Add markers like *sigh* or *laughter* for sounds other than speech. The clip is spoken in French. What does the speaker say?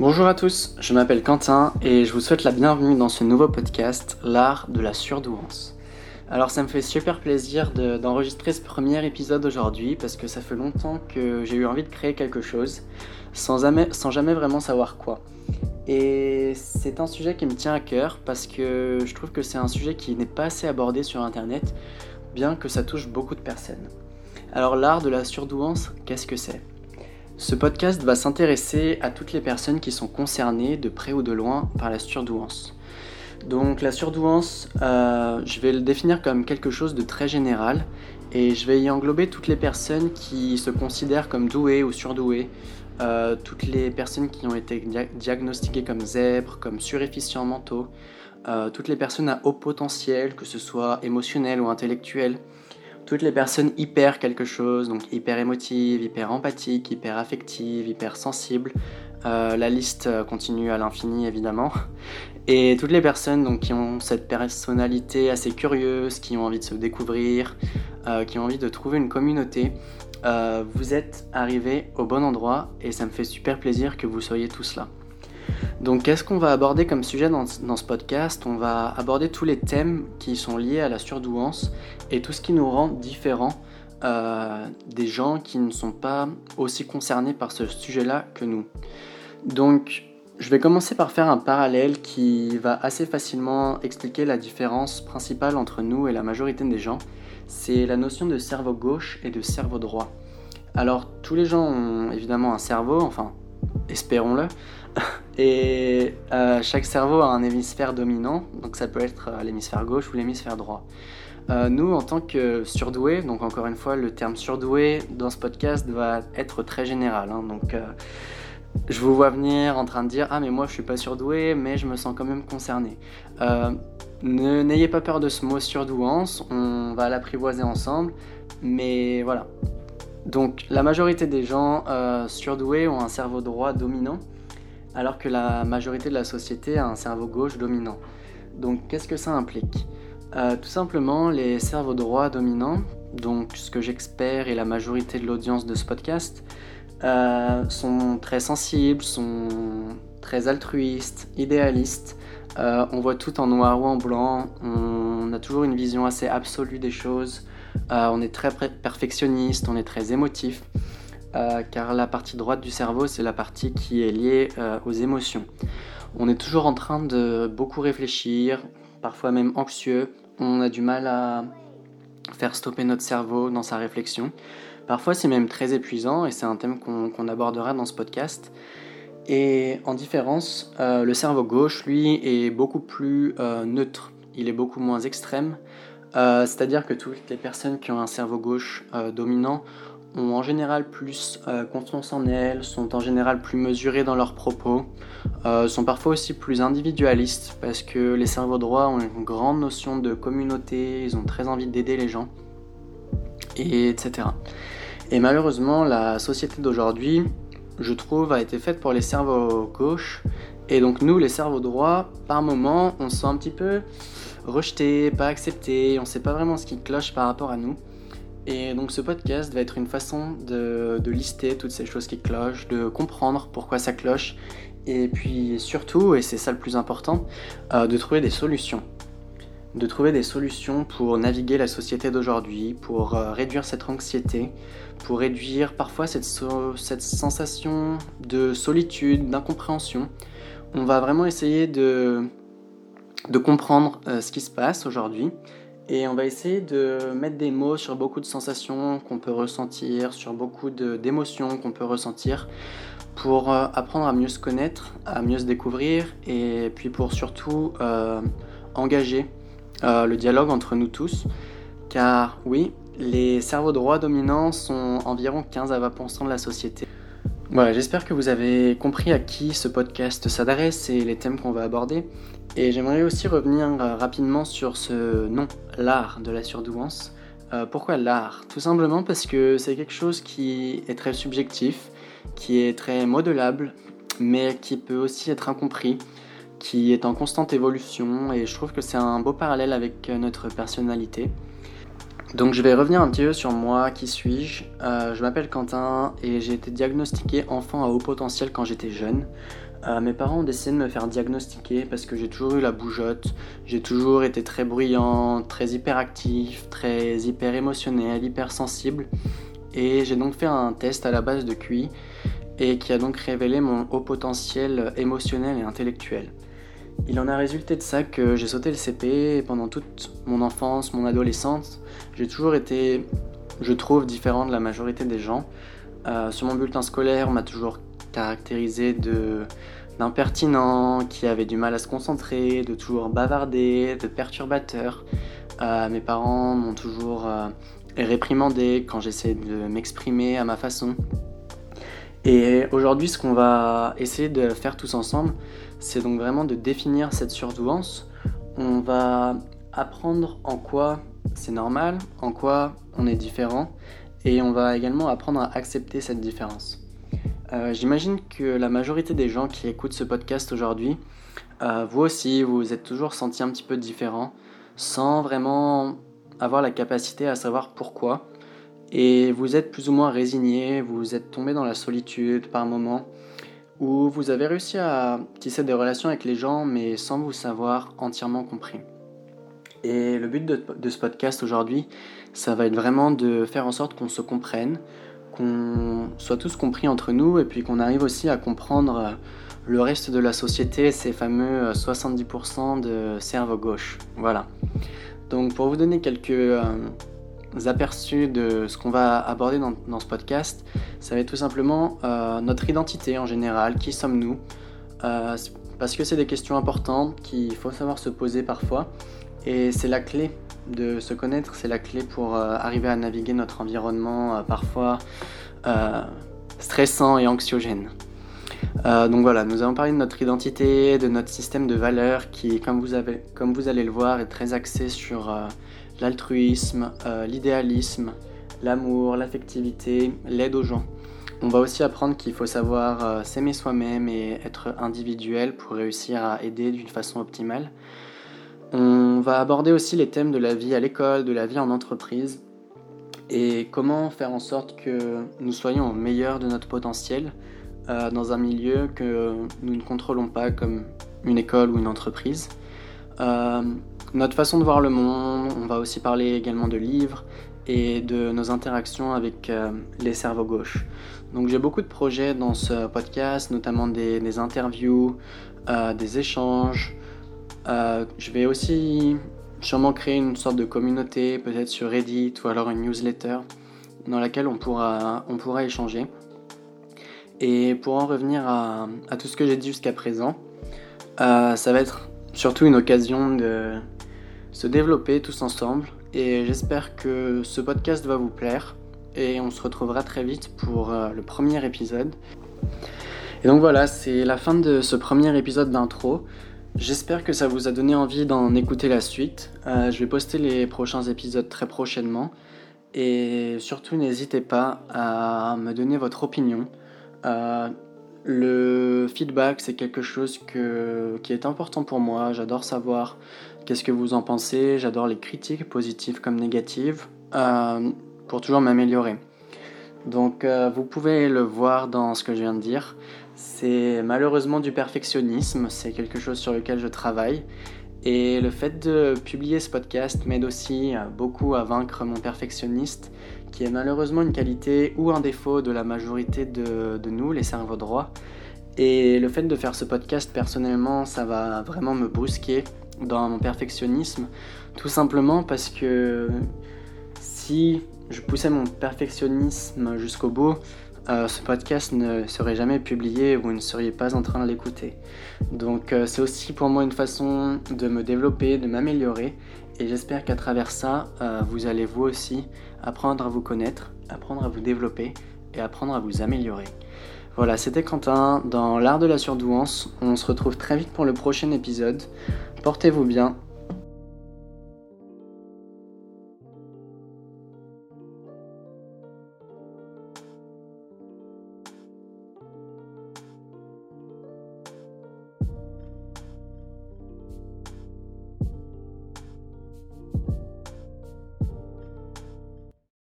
Bonjour à tous, je m'appelle Quentin et je vous souhaite la bienvenue dans ce nouveau podcast, L'art de la surdouance. Alors ça me fait super plaisir d'enregistrer ce premier épisode aujourd'hui parce que ça fait longtemps que j'ai eu envie de créer quelque chose sans jamais, vraiment savoir quoi. Et c'est un sujet qui me tient à cœur parce que je trouve que c'est un sujet qui n'est pas assez abordé sur Internet, bien que ça touche beaucoup de personnes. Alors l'art de la surdouance, qu'est-ce que c'est? Ce podcast va s'intéresser à toutes les personnes qui sont concernées de près ou de loin par la surdouance. Donc la surdouance, euh, je vais le définir comme quelque chose de très général et je vais y englober toutes les personnes qui se considèrent comme douées ou surdouées, euh, toutes les personnes qui ont été diagnostiquées comme zèbres, comme suréfficients mentaux, euh, toutes les personnes à haut potentiel, que ce soit émotionnel ou intellectuel, toutes les personnes hyper quelque chose, donc hyper émotives, hyper empathiques, hyper affectives, hyper sensibles. Euh, la liste continue à l'infini évidemment. Et toutes les personnes donc, qui ont cette personnalité assez curieuse, qui ont envie de se découvrir, qui ont envie de trouver une communauté, euh, vous êtes arrivé au bon endroit et ça me fait super plaisir que vous soyez tous là. Donc qu'est-ce qu'on va aborder comme sujet dans, ce podcast? On va aborder tous les thèmes qui sont liés à la surdouance et tout ce qui nous rend différents euh, des gens qui ne sont pas aussi concernés par ce sujet-là que nous. Donc je vais commencer par faire un parallèle qui va assez facilement expliquer la différence principale entre nous et la majorité des gens c'est la notion de cerveau gauche et de cerveau droit. Alors tous les gens ont évidemment un cerveau, enfin espérons-le, *laughs* et euh, chaque cerveau a un hémisphère dominant, donc ça peut être euh, l'hémisphère gauche ou l'hémisphère droit. Euh, nous, en tant que surdoués, donc encore une fois, le terme surdoué dans ce podcast va être très général. Hein, donc, je vous vois venir en train de dire Ah, mais moi je suis pas surdoué, mais je me sens quand même concerné. N'ayez pas peur de ce mot surdouance, on va l'apprivoiser ensemble, mais voilà. Donc la majorité des gens surdoués ont un cerveau droit dominant, alors que la majorité de la société a un cerveau gauche dominant. Donc qu'est-ce que ça implique? Euh, Tout simplement, les cerveaux droits dominants, donc ce que j'espère et la majorité de l'audience de ce podcast, euh, sont très sensibles, sont très altruistes, idéalistes, euh, on voit tout en noir ou en blanc, on a toujours une vision assez absolue des choses, on est très perfectionniste, on est très émotif, euh, car la partie droite du cerveau, c'est la partie qui est liée aux émotions. On est toujours en train de beaucoup réfléchir, parfois même anxieux, on a du mal à faire stopper notre cerveau dans sa réflexion. Parfois c'est même très épuisant et c'est un thème qu'on abordera dans ce podcast. Et en différence, euh, le cerveau gauche, lui, est beaucoup plus euh, neutre. Il est beaucoup moins extrême. Euh, c'est-à-dire que toutes les personnes qui ont un cerveau gauche dominant ont en général plus confiance en elles, sont en général plus mesurées dans leurs propos, sont parfois aussi plus individualistes parce que les cerveaux droits ont une grande notion de communauté, ils ont très envie d'aider les gens, et etc. Et malheureusement, la société d'aujourd'hui je trouve, a été faite pour les cerveaux gauches. Et donc nous, les cerveaux droits, par moment, on se sent un petit peu rejeté, pas accepté, on sait pas vraiment ce qui cloche par rapport à nous. Et donc ce podcast va être une façon de, lister toutes ces choses qui clochent, de comprendre pourquoi ça cloche, et puis surtout, et c'est ça le plus important, euh, de trouver des solutions de trouver des solutions pour naviguer la société d'aujourd'hui, pour euh, réduire cette anxiété, pour réduire parfois cette, sensation de solitude, d'incompréhension. On va vraiment essayer de, de comprendre euh, ce qui se passe aujourd'hui et on va essayer de mettre des mots sur beaucoup de sensations qu'on peut ressentir, sur beaucoup d'émotions qu'on peut ressentir pour euh, apprendre à mieux se connaître, à mieux se découvrir et puis pour surtout engager euh, le dialogue entre nous tous, car oui, les cerveaux droits dominants sont environ 15 à 20% de la société. Voilà, j'espère que vous avez compris à qui ce podcast s'adresse et les thèmes qu'on va aborder. Et j'aimerais aussi revenir euh, rapidement sur ce nom, l'art de la surdouance. Euh, pourquoi l'art? Tout simplement parce que c'est quelque chose qui est très subjectif, qui est très modelable, mais qui peut aussi être incompris qui est en constante évolution et je trouve que c'est un beau parallèle avec euh, notre personnalité. Donc je vais revenir un petit peu sur moi, qui suis-je euh, Je m'appelle Quentin et j'ai été diagnostiqué enfant à haut potentiel quand j'étais jeune. Euh, mes parents ont décidé de me faire diagnostiquer parce que j'ai toujours eu la bougeotte, j'ai toujours été très bruyant, très hyperactif, très hyper émotionnel, hyper sensible. Et j'ai donc fait un test à la base de QI et qui a donc révélé mon haut potentiel émotionnel et intellectuel. Il en a résulté de ça que j'ai sauté le CP et pendant toute mon enfance, mon adolescence, j'ai toujours été, je trouve, différent de la majorité des gens. Euh, sur mon bulletin scolaire, on m'a toujours caractérisé de d'impertinent, qui avait du mal à se concentrer, de toujours bavarder, de perturbateur. Euh, mes parents m'ont toujours euh, réprimandé quand j'essayais de m'exprimer à ma façon. Et aujourd'hui, ce qu'on va essayer de faire tous ensemble, c'est donc vraiment de définir cette surdouance. On va apprendre en quoi c'est normal, en quoi on est différent, et on va également apprendre à accepter cette différence. Euh, j'imagine que la majorité des gens qui écoutent ce podcast aujourd'hui, euh, vous aussi, vous vous êtes toujours senti un petit peu différent, sans vraiment avoir la capacité à savoir pourquoi. Et vous êtes plus ou moins résigné, vous êtes tombé dans la solitude par moments, où vous avez réussi à tisser des relations avec les gens, mais sans vous savoir entièrement compris. Et le but de, ce podcast aujourd'hui, ça va être vraiment de faire en sorte qu'on se comprenne, qu'on soit tous compris entre nous et puis qu'on arrive aussi à comprendre le reste de la société, ces fameux 70% euh, de cerveau gauche. Voilà. Donc pour vous donner quelques euh, aperçus de ce qu'on va aborder dans, ce podcast, ça va être tout simplement notre identité en général, qui sommes-nous Parce que c'est des questions importantes qu'il faut savoir se poser parfois et c'est la clé de se connaître, c'est la clé pour euh, arriver à naviguer notre environnement euh, parfois euh, stressant et anxiogène. donc voilà, nous allons parler de notre identité, de notre système de valeurs qui, comme vous allez le voir, est très axé sur l'altruisme, l'idéalisme, l'amour, l'affectivité, l'aide aux gens. On va aussi apprendre qu'il faut savoir s'aimer soi-même et être individuel pour réussir à aider d'une façon optimale. On va aborder aussi les thèmes de la vie à l'école, de la vie en entreprise et comment faire en sorte que nous soyons au meilleur de notre potentiel euh, dans un milieu que nous ne contrôlons pas comme une école ou une entreprise. Euh, notre façon de voir le monde, on va aussi parler également de livres et de nos interactions avec euh, les cerveaux gauches. Donc j'ai beaucoup de projets dans ce podcast, notamment des interviews, des échanges, euh, je vais aussi sûrement créer une sorte de communauté, peut-être sur Reddit ou alors une newsletter dans laquelle on pourra, on pourra échanger. Et pour en revenir à, tout ce que j'ai dit jusqu'à présent, euh, ça va être surtout une occasion de se développer tous ensemble. Et j'espère que ce podcast va vous plaire. Et on se retrouvera très vite pour euh, le premier épisode. Et donc voilà, c'est la fin de ce premier épisode d'intro. J'espère que ça vous a donné envie d'en écouter la suite. Euh, je vais poster les prochains épisodes très prochainement. Et surtout, n'hésitez pas à me donner votre opinion. Euh, le feedback, c'est quelque chose qui est important pour moi. J'adore savoir qu'est-ce que vous en pensez? J'adore les critiques, positives comme négatives, euh, pour toujours m'améliorer. Donc, vous pouvez le voir dans ce que je viens de dire. C'est malheureusement du perfectionnisme, c'est quelque chose sur lequel je travaille. Et le fait de publier ce podcast m'aide aussi beaucoup à vaincre mon perfectionniste, qui est malheureusement une qualité ou un défaut de la majorité de, nous, les cerveaux droits. Et le fait de faire ce podcast personnellement, ça va vraiment me brusquer dans mon perfectionnisme, tout simplement parce que si je poussais mon perfectionnisme jusqu'au bout, euh, ce podcast ne serait jamais publié ou vous ne seriez pas en train de l'écouter. Donc euh, c'est aussi pour moi une façon de me développer, de m'améliorer et j'espère qu'à travers ça, euh, vous allez vous aussi apprendre à vous connaître, apprendre à vous développer et apprendre à vous améliorer. Voilà, c'était Quentin dans l'art de la surdouance. On se retrouve très vite pour le prochain épisode. Portez-vous bien